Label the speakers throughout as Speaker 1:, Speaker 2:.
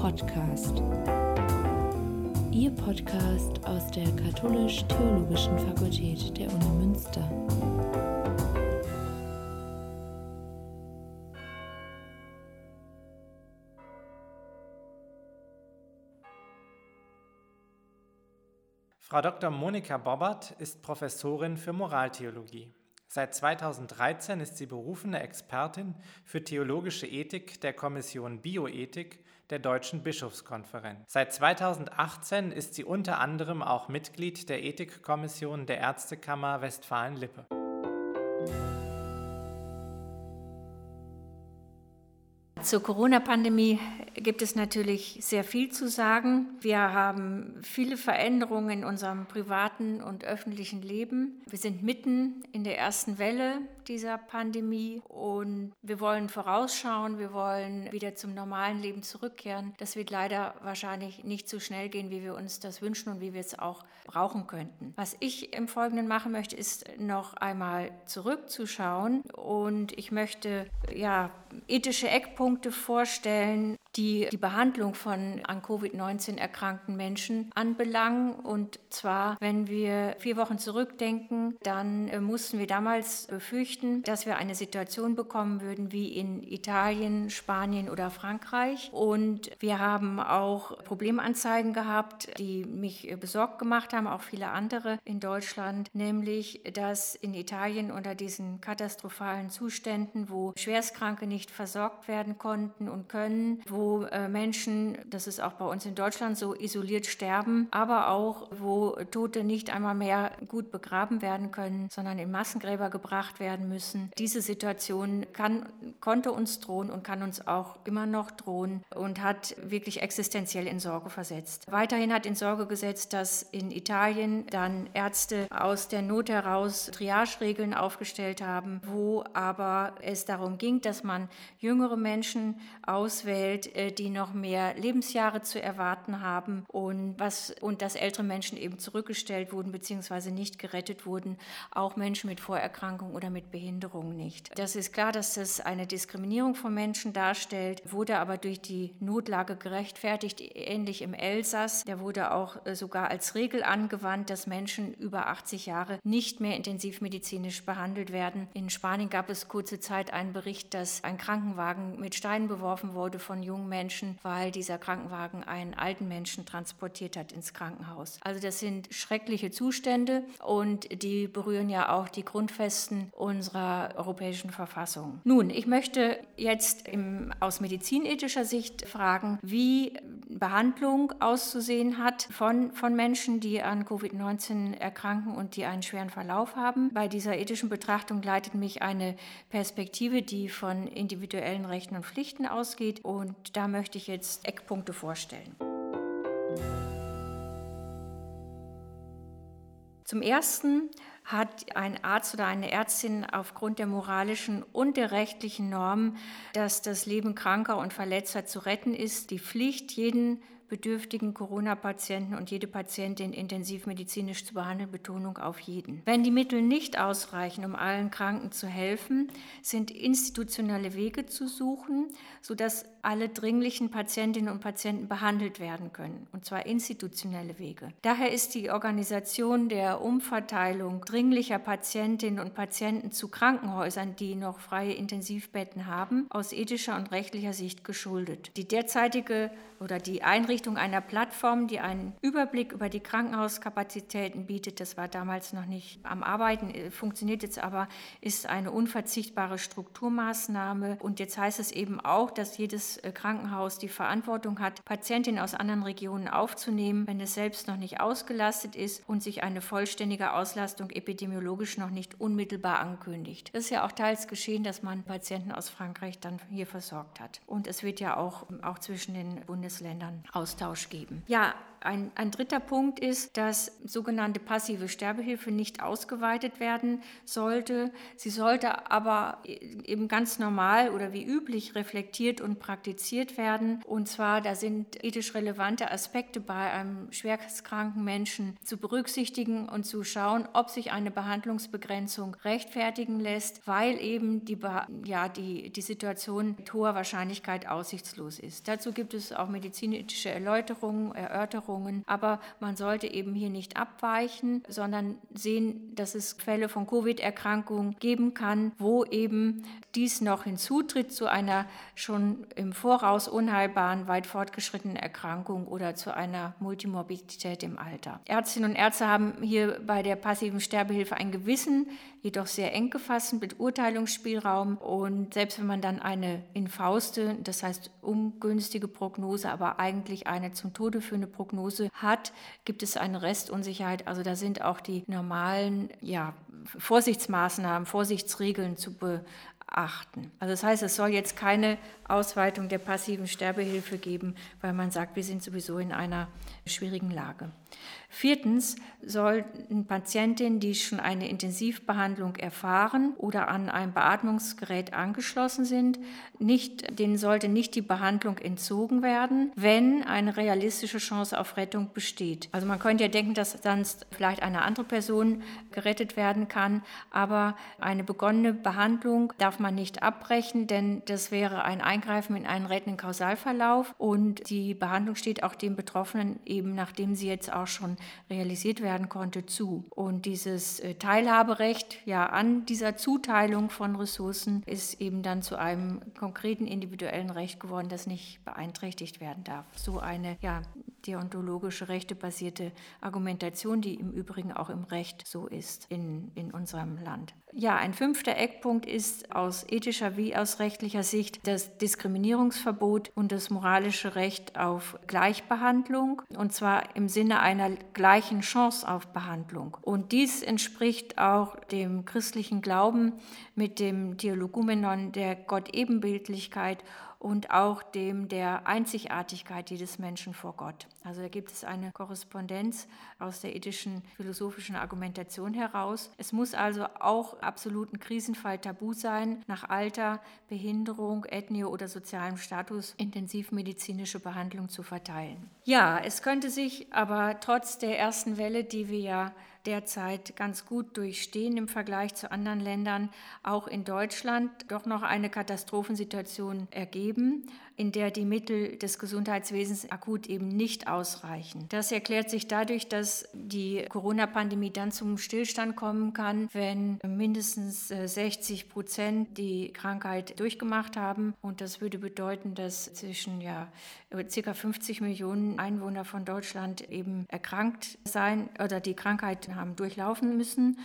Speaker 1: Podcast. Ihr Podcast aus der Katholisch-Theologischen Fakultät der Uni Münster.
Speaker 2: Frau Dr. Monika Bobbert ist Professorin für Moraltheologie. Seit 2013 ist sie berufene Expertin für theologische Ethik der Kommission Bioethik der Deutschen Bischofskonferenz. Seit 2018 ist sie unter anderem auch Mitglied der Ethikkommission der Ärztekammer Westfalen-Lippe.
Speaker 3: Zur Corona-Pandemie gibt es natürlich sehr viel zu sagen. Wir haben viele Veränderungen in unserem privaten und öffentlichen Leben. Wir sind mitten in der ersten Welle dieser Pandemie und wir wollen vorausschauen, wir wollen wieder zum normalen Leben zurückkehren. Das wird leider wahrscheinlich nicht so schnell gehen, wie wir uns das wünschen und wie wir es auch brauchen könnten. Was ich im Folgenden machen möchte, ist noch einmal zurückzuschauen und ich möchte ja ethische Eckpunkte vorstellen, die die Behandlung von an Covid-19 erkrankten Menschen anbelangen. Und zwar, wenn wir vier Wochen zurückdenken, dann äh, mussten wir damals befürchten, dass wir eine Situation bekommen würden wie in Italien, Spanien oder Frankreich. Und wir haben auch Problemanzeigen gehabt, die mich äh, besorgt gemacht haben, auch viele andere in Deutschland, nämlich, dass in Italien unter diesen katastrophalen Zuständen, wo Schwerstkranke nicht versorgt werden konnten und können, wo wo äh, Menschen, das ist auch bei uns in Deutschland so, isoliert sterben, aber auch wo Tote nicht einmal mehr gut begraben werden können, sondern in Massengräber gebracht werden müssen. Diese Situation kann, konnte uns drohen und kann uns auch immer noch drohen und hat wirklich existenziell in Sorge versetzt. Weiterhin hat in Sorge gesetzt, dass in Italien dann Ärzte aus der Not heraus Triage-Regeln aufgestellt haben, wo aber es darum ging, dass man jüngere Menschen auswählt, äh, die noch mehr Lebensjahre zu erwarten haben und, was, und dass ältere Menschen eben zurückgestellt wurden bzw. nicht gerettet wurden, auch Menschen mit Vorerkrankungen oder mit Behinderungen nicht. Das ist klar, dass das eine Diskriminierung von Menschen darstellt, wurde aber durch die Notlage gerechtfertigt, ähnlich im Elsass. Da wurde auch äh, sogar als Regel angewandt, dass Menschen über 80 Jahre nicht mehr intensivmedizinisch behandelt werden. In Spanien gab es kurze Zeit einen Bericht, dass ein Krankenwagen mit Steinen beworfen wurde von jungen jungen Menschen, weil dieser Krankenwagen einen alten Menschen transportiert hat ins Krankenhaus. Also das sind schreckliche Zustände und die berühren ja auch die Grundfesten unserer europäischen Verfassung. Nun, ich möchte jetzt im, aus medizinethischer Sicht fragen, wie Behandlung auszusehen hat von, von Menschen, die an Covid-19 erkranken und die einen schweren Verlauf haben. Bei dieser ethischen Betrachtung leitet mich eine Perspektive, die von individuellen Rechten und Pflichten ausgeht und da möchte ich jetzt Eckpunkte vorstellen. Zum Ersten hat ein Arzt oder eine Ärztin aufgrund der moralischen und der rechtlichen Norm, dass das Leben Kranker und Verletzter zu retten ist, die Pflicht, jeden bedürftigen Corona-Patienten und jede Patientin intensivmedizinisch zu behandeln, Betonung auf jeden. Wenn die Mittel nicht ausreichen, um allen Kranken zu helfen, sind institutionelle Wege zu suchen, sodass alle dringlichen Patientinnen und Patienten behandelt werden können, und zwar institutionelle Wege. Daher ist die Organisation der Umverteilung dringlicher Patientinnen und Patienten zu Krankenhäusern, die noch freie Intensivbetten haben, aus ethischer und rechtlicher Sicht geschuldet. Die derzeitige oder die Einrichtung einer Plattform, die einen Überblick über die Krankenhauskapazitäten bietet, das war damals noch nicht am Arbeiten, äh, funktioniert jetzt aber, ist eine unverzichtbare Strukturmaßnahme. Und jetzt heißt es eben auch, dass jedes äh, Krankenhaus die Verantwortung hat, Patientinnen aus anderen Regionen aufzunehmen, wenn es selbst noch nicht ausgelastet ist und sich eine vollständige Auslastung epidemiologisch noch nicht unmittelbar ankündigt. Das ist ja auch teils geschehen, dass man Patienten aus Frankreich dann hier versorgt hat. Und es wird ja auch, auch zwischen den Bundes Bundesländern Austausch geben. Ja, ein, ein dritter Punkt ist, dass sogenannte passive Sterbehilfe nicht ausgeweitet werden sollte. Sie sollte aber eben ganz normal oder wie üblich reflektiert und praktiziert werden. Und zwar, da sind ethisch relevante Aspekte bei einem schwerstkranken Menschen zu berücksichtigen und zu schauen, ob sich eine Behandlungsbegrenzung rechtfertigen lässt, weil eben die, ja, die, die Situation mit hoher Wahrscheinlichkeit aussichtslos ist. Dazu gibt es auch medizinische Erläuterungen, Erörterungen, aber man sollte eben hier nicht abweichen, sondern sehen, dass es Fälle von Covid-Erkrankungen geben kann, wo eben dies noch hinzutritt zu einer schon im Voraus unheilbaren, weit fortgeschrittenen Erkrankung oder zu einer Multimorbidität im Alter. Ärztinnen und Ärzte haben hier bei der passiven Sterbehilfe ein Gewissen, jedoch sehr eng gefasst mit Urteilungsspielraum und selbst wenn man dann eine infauste, das heißt ungünstige Prognose, aber eigentlich eine zum Tode führende Prognose hat, gibt es eine Restunsicherheit. Also da sind auch die normalen ja, Vorsichtsmaßnahmen, Vorsichtsregeln zu beachten. Also das heißt, es soll jetzt keine Ausweitung der passiven Sterbehilfe geben, weil man sagt, wir sind sowieso in einer schwierigen Lage. Viertens sollten Patientinnen, die schon eine Intensivbehandlung erfahren oder an ein Beatmungsgerät angeschlossen sind, nicht, denen sollte nicht die Behandlung entzogen werden, wenn eine realistische Chance auf Rettung besteht. Also man könnte ja denken, dass sonst vielleicht eine andere Person gerettet werden kann, aber eine begonnene Behandlung darf man nicht abbrechen, denn das wäre ein Eingreifen in einen rettenden Kausalverlauf und die Behandlung steht auch dem Betroffenen eben, nachdem sie jetzt auch schon realisiert werden konnte, zu. Und dieses äh, Teilhaberecht ja an dieser Zuteilung von Ressourcen ist eben dann zu einem konkreten individuellen Recht geworden, das nicht beeinträchtigt werden darf. So eine ja, deontologische, rechtebasierte Argumentation, die im Übrigen auch im Recht so ist in, in unserem Land. Ja, ein fünfter Eckpunkt ist aus ethischer wie aus rechtlicher Sicht das Diskriminierungsverbot und das moralische Recht auf Gleichbehandlung, und zwar im Sinne einer gleichen Chance auf Behandlung. Und dies entspricht auch dem christlichen Glauben mit dem Dialogumenon der Gott-Ebenbildlichkeit und auch dem der Einzigartigkeit jedes Menschen vor Gott. Also da gibt es eine Korrespondenz aus der ethischen philosophischen Argumentation heraus. Es muss also auch absoluten Krisenfall tabu sein, nach Alter, Behinderung, Ethnie oder sozialem Status intensivmedizinische Behandlung zu verteilen. Ja, es könnte sich aber trotz der ersten Welle, die wir ja derzeit ganz gut durchstehen im Vergleich zu anderen Ländern, auch in Deutschland doch noch eine Katastrophensituation ergeben in der die Mittel des Gesundheitswesens akut eben nicht ausreichen. Das erklärt sich dadurch, dass die Corona-Pandemie dann zum Stillstand kommen kann, wenn mindestens 60 äh, Prozent die Krankheit durchgemacht haben. Und das würde bedeuten, dass zwischen ja, ca. 50 Millionen Einwohner von Deutschland eben erkrankt sein oder die Krankheit haben durchlaufen müssen.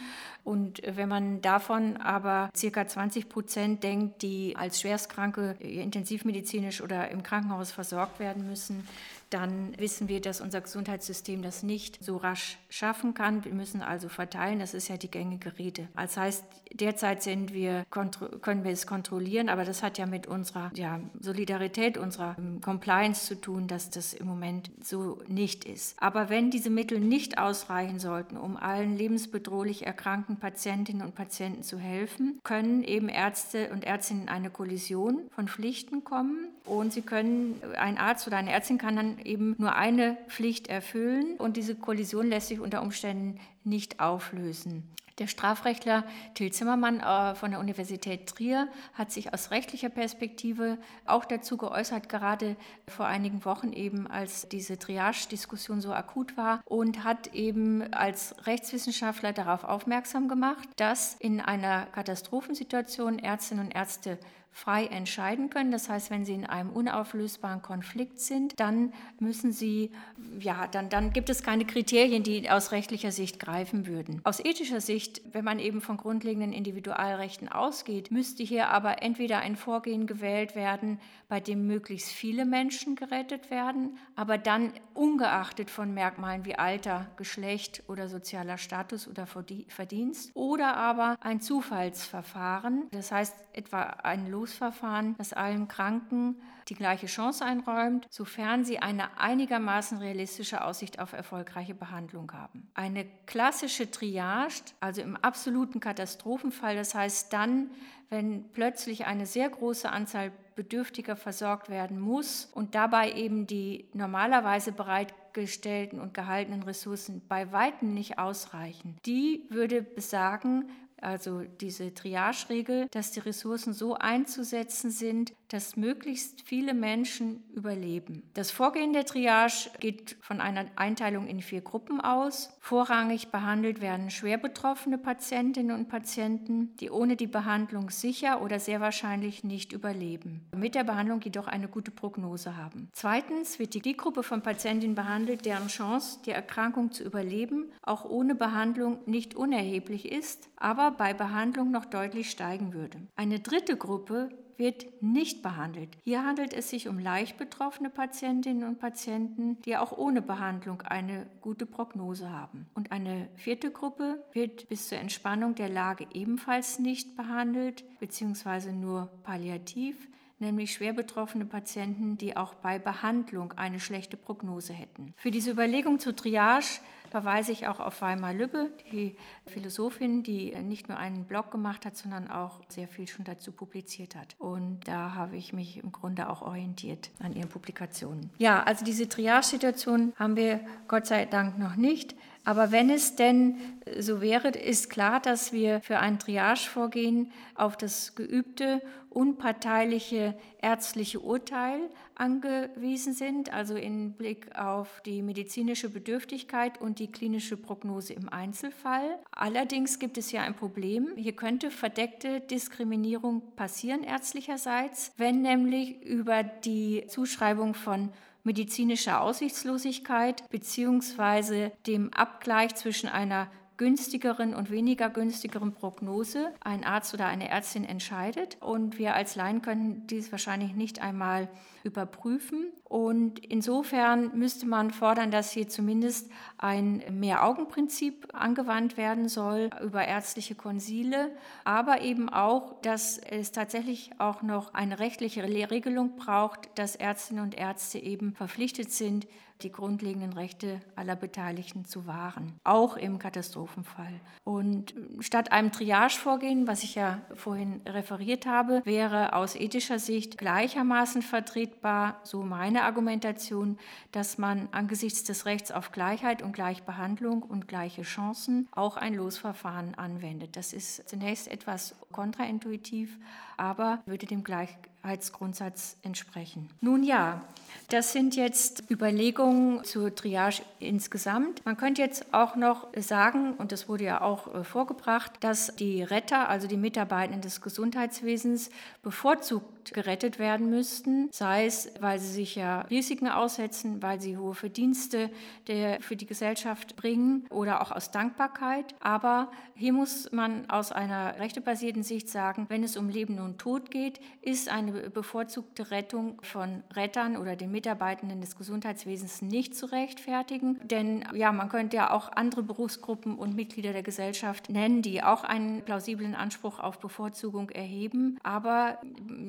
Speaker 3: Und wenn man davon aber ca. 20 Prozent denkt, die als Schwerstkranke intensivmedizinisch oder im Krankenhaus versorgt werden müssen, dann wissen wir, dass unser Gesundheitssystem das nicht so rasch schaffen kann. Wir müssen also verteilen, das ist ja die gängige Rede. Das heißt, derzeit sind wir, können wir es kontrollieren, aber das hat ja mit unserer ja, Solidarität, unserer ähm, Compliance zu tun, dass das im Moment so nicht ist. Aber wenn diese Mittel nicht ausreichen sollten, um allen lebensbedrohlich erkrankten Patientinnen und Patienten zu helfen, können eben Ärzte und Ärztinnen in eine Kollision von Pflichten kommen und sie können, ein Arzt oder eine Ärztin kann dann eben nur eine Pflicht erfüllen und diese Kollision lässt sich unter Umständen nicht auflösen. Der Strafrechtler Till Zimmermann äh, von der Universität Trier hat sich aus rechtlicher Perspektive auch dazu geäußert, gerade vor einigen Wochen eben, als diese Triage-Diskussion so akut war und hat eben als Rechtswissenschaftler darauf aufmerksam gemacht, dass in einer Katastrophensituation Ärztinnen und Ärzte frei entscheiden können. Das heißt, wenn sie in einem unauflösbaren Konflikt sind, dann müssen sie, ja, dann, dann gibt es keine Kriterien, die aus rechtlicher Sicht greifen würden. Aus ethischer Sicht, wenn man eben von grundlegenden Individualrechten ausgeht, müsste hier aber entweder ein Vorgehen gewählt werden, bei dem möglichst viele Menschen gerettet werden, aber dann ungeachtet von Merkmalen wie Alter, Geschlecht oder sozialer Status oder Verdienst, oder aber ein Zufallsverfahren, das heißt etwa ein Los Losverfahren, das allen Kranken die gleiche Chance einräumt, sofern sie eine einigermaßen realistische Aussicht auf erfolgreiche Behandlung haben. Eine klassische Triage, also im absoluten Katastrophenfall, das heißt dann, wenn plötzlich eine sehr große Anzahl Bedürftiger versorgt werden muss und dabei eben die normalerweise bereitgestellten und gehaltenen Ressourcen bei weitem nicht ausreichen. Die würde besagen, also diese Triage-Regel, dass die Ressourcen so einzusetzen sind, dass möglichst viele Menschen überleben. Das Vorgehen der Triage geht von einer Einteilung in vier Gruppen aus. Vorrangig behandelt werden schwer betroffene Patientinnen und Patienten, die ohne die Behandlung sicher oder sehr wahrscheinlich nicht überleben, mit der Behandlung jedoch eine gute Prognose haben. Zweitens wird die Gruppe von Patientinnen behandelt, deren Chance, die Erkrankung zu überleben, auch ohne Behandlung nicht unerheblich ist, aber bei Behandlung noch deutlich steigen würde. Eine dritte Gruppe wird nicht behandelt. Hier handelt es sich um leicht betroffene Patientinnen und Patienten, die auch ohne Behandlung eine gute Prognose haben. Und eine vierte Gruppe wird bis zur Entspannung der Lage ebenfalls nicht behandelt, beziehungsweise nur palliativ nämlich schwer betroffene Patienten, die auch bei Behandlung eine schlechte Prognose hätten. Für diese Überlegung zur Triage verweise ich auch auf Weimar Lübbe, die Philosophin, die nicht nur einen Blog gemacht hat, sondern auch sehr viel schon dazu publiziert hat. Und da habe ich mich im Grunde auch orientiert an ihren Publikationen. Ja, also diese Triage-Situation haben wir Gott sei Dank noch nicht. Aber wenn es denn so wäre, ist klar, dass wir für ein Triage-Vorgehen auf das geübte, unparteiliche ärztliche Urteil angewiesen sind, also im Blick auf die medizinische Bedürftigkeit und die klinische Prognose im Einzelfall. Allerdings gibt es ja ein Problem. Hier könnte verdeckte Diskriminierung passieren ärztlicherseits, wenn nämlich über die Zuschreibung von medizinischer Aussichtslosigkeit bzw. dem Abgleich zwischen einer günstigeren und weniger günstigeren Prognose ein Arzt oder eine Ärztin entscheidet. Und wir als Laien können dies wahrscheinlich nicht einmal überprüfen. Und insofern müsste man fordern, dass hier zumindest ein Mehr-Augen-Prinzip angewandt werden soll über ärztliche Konsile, aber eben auch, dass es tatsächlich auch noch eine rechtliche Regelung braucht, dass Ärztinnen und Ärzte eben verpflichtet sind, die grundlegenden Rechte aller Beteiligten zu wahren, auch im Katastrophenfall. Und statt einem Triage-Vorgehen, was ich ja vorhin referiert habe, wäre aus ethischer Sicht gleichermaßen vertretbar, so meine Argumentation, dass man angesichts des Rechts auf Gleichheit und Gleichbehandlung und gleiche Chancen auch ein Losverfahren anwendet. Das ist zunächst etwas kontraintuitiv, aber würde dem Gleichheitsgrundsatz entsprechen. Nun ja, das sind jetzt Überlegungen zur Triage insgesamt. Man könnte jetzt auch noch sagen, und das wurde ja auch äh, vorgebracht, dass die Retter, also die Mitarbeitenden des Gesundheitswesens, bevorzugt gerettet werden müssten, sei es, weil sie sich ja Risiken aussetzen, weil sie hohe Verdienste der, für die Gesellschaft bringen oder auch aus Dankbarkeit. Aber hier muss man aus einer rechtebasierten Sicht sagen, wenn es um Leben und Tod geht, ist eine bevorzugte Rettung von Rettern oder den Mitarbeitenden des Gesundheitswesens nicht zu rechtfertigen. Denn ja, man könnte ja auch andere Berufsgruppen und Mitglieder der Gesellschaft nennen, die auch einen plausiblen Anspruch auf Bevorzugung erheben. Aber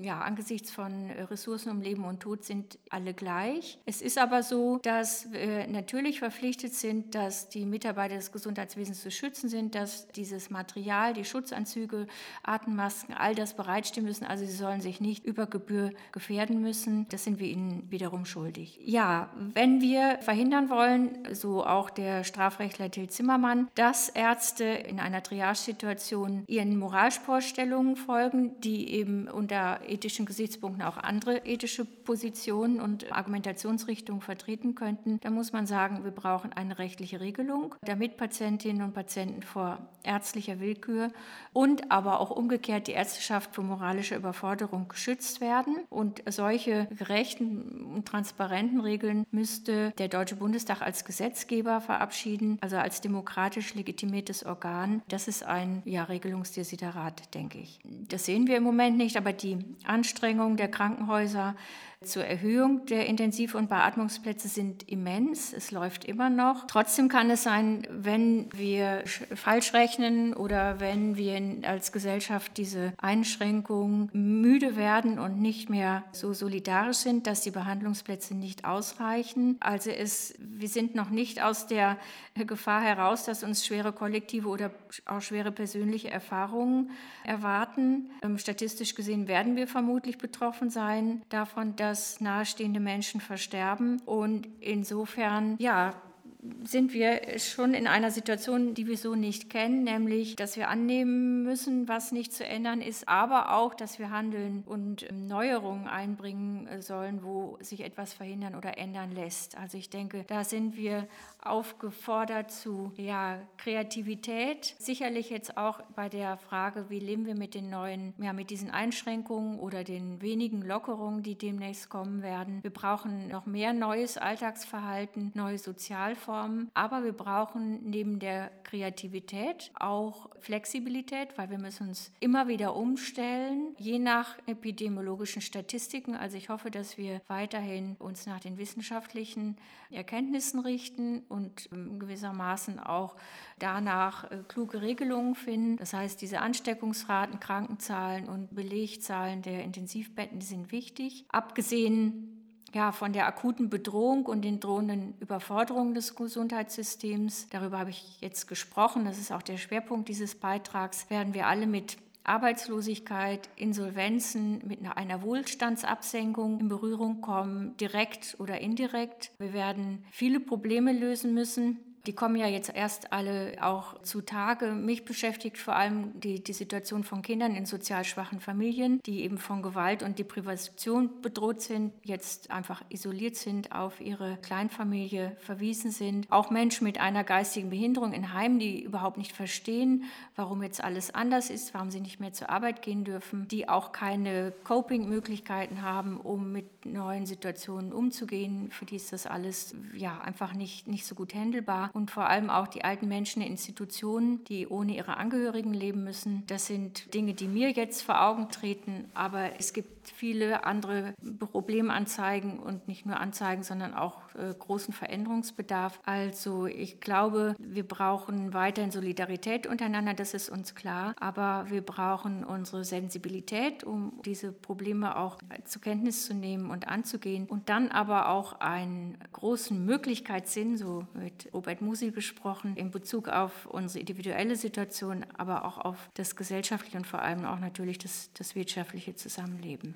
Speaker 3: ja, angesichts von Ressourcen um Leben und Tod sind alle gleich. Es ist aber so, dass wir natürlich verpflichtet sind, dass die Mitarbeiter des Gesundheitswesens zu schützen sind, dass dieses Material, die Schutzanzüge, Atemmasken, all das bereitstehen müssen. Also sie sollen sich nicht über Gebühr gefährden müssen. Das sind wir ihnen wiederum wiederum schuldig. Ja, wenn wir verhindern wollen, so auch der Strafrechtler Till Zimmermann, dass Ärzte in einer Triage-Situation ihren Moralvorstellungen folgen, die eben unter ethischen Gesichtspunkten auch andere ethische Positionen und Argumentationsrichtungen vertreten könnten, dann muss man sagen, wir brauchen eine rechtliche Regelung, damit Patientinnen und Patienten vor ärztlicher Willkür und aber auch umgekehrt die Ärzteschaft vor moralischer Überforderung geschützt werden. Und solche gerechten und transparenten Regeln müsste der Deutsche Bundestag als Gesetzgeber verabschieden, also als demokratisch legitimiertes Organ. Das ist ein ja, Regelungsdesiderat, denke ich. Das sehen wir im Moment nicht, aber die Anstrengungen der Krankenhäuser zur Erhöhung der Intensiv- und Beatmungsplätze sind immens. Es läuft immer noch. Trotzdem kann es sein, wenn wir falsch rechnen oder wenn wir als Gesellschaft diese Einschränkungen müde werden und nicht mehr so solidarisch sind, dass die Behandlungsplätze nicht ausreichen. Also es, wir sind noch nicht aus der Gefahr heraus, dass uns schwere kollektive oder auch schwere persönliche Erfahrungen erwarten. Ähm, statistisch gesehen werden wir vermutlich betroffen sein davon, dass dass nahestehende Menschen versterben. Und insofern, ja, sind wir schon in einer Situation, die wir so nicht kennen, nämlich, dass wir annehmen müssen, was nicht zu ändern ist, aber auch, dass wir handeln und Neuerungen einbringen sollen, wo sich etwas verhindern oder ändern lässt. Also ich denke, da sind wir aufgefordert zu ja, Kreativität. Sicherlich jetzt auch bei der Frage, wie leben wir mit den neuen, ja, mit diesen Einschränkungen oder den wenigen Lockerungen, die demnächst kommen werden. Wir brauchen noch mehr neues Alltagsverhalten, neue Sozialformen, aber wir brauchen neben der Kreativität auch Flexibilität, weil wir müssen uns immer wieder umstellen, je nach epidemiologischen Statistiken. Also ich hoffe, dass wir weiterhin uns nach den wissenschaftlichen Erkenntnissen richten und ähm, gewissermaßen auch danach äh, kluge Regelungen finden. Das heißt, diese Ansteckungsraten, Krankenzahlen und Belegzahlen der Intensivbetten die sind wichtig. Abgesehen ja, von der akuten Bedrohung und den drohenden Überforderungen des Gesundheitssystems, darüber habe ich jetzt gesprochen, das ist auch der Schwerpunkt dieses Beitrags, werden wir alle mit Arbeitslosigkeit, Insolvenzen mit einer Wohlstandsabsenkung in Berührung kommen, direkt oder indirekt. Wir werden viele Probleme lösen müssen, die kommen ja jetzt erst alle auch zutage. Mich beschäftigt vor allem die, die Situation von Kindern in sozial schwachen Familien, die eben von Gewalt und Deprivation bedroht sind, jetzt einfach isoliert sind, auf ihre Kleinfamilie verwiesen sind. Auch Menschen mit einer geistigen Behinderung in Heimen, die überhaupt nicht verstehen, warum jetzt alles anders ist, warum sie nicht mehr zur Arbeit gehen dürfen, die auch keine Coping-Möglichkeiten haben, um mit neuen Situationen umzugehen. Für die ist das alles ja einfach nicht, nicht so gut handelbar und vor allem auch die alten Menschen in Institutionen, die ohne ihre Angehörigen leben müssen. Das sind Dinge, die mir jetzt vor Augen treten, aber es gibt viele andere Problemanzeigen und nicht nur Anzeigen, sondern auch äh, großen Veränderungsbedarf. Also ich glaube, wir brauchen weiterhin Solidarität untereinander, das ist uns klar, aber wir brauchen unsere Sensibilität, um diese Probleme auch zur Kenntnis zu nehmen und anzugehen und dann aber auch einen großen Möglichkeitssinn, so mit Robert Musi besprochen, in Bezug auf unsere individuelle Situation, aber auch auf das gesellschaftliche und vor allem auch natürlich das, das wirtschaftliche Zusammenleben.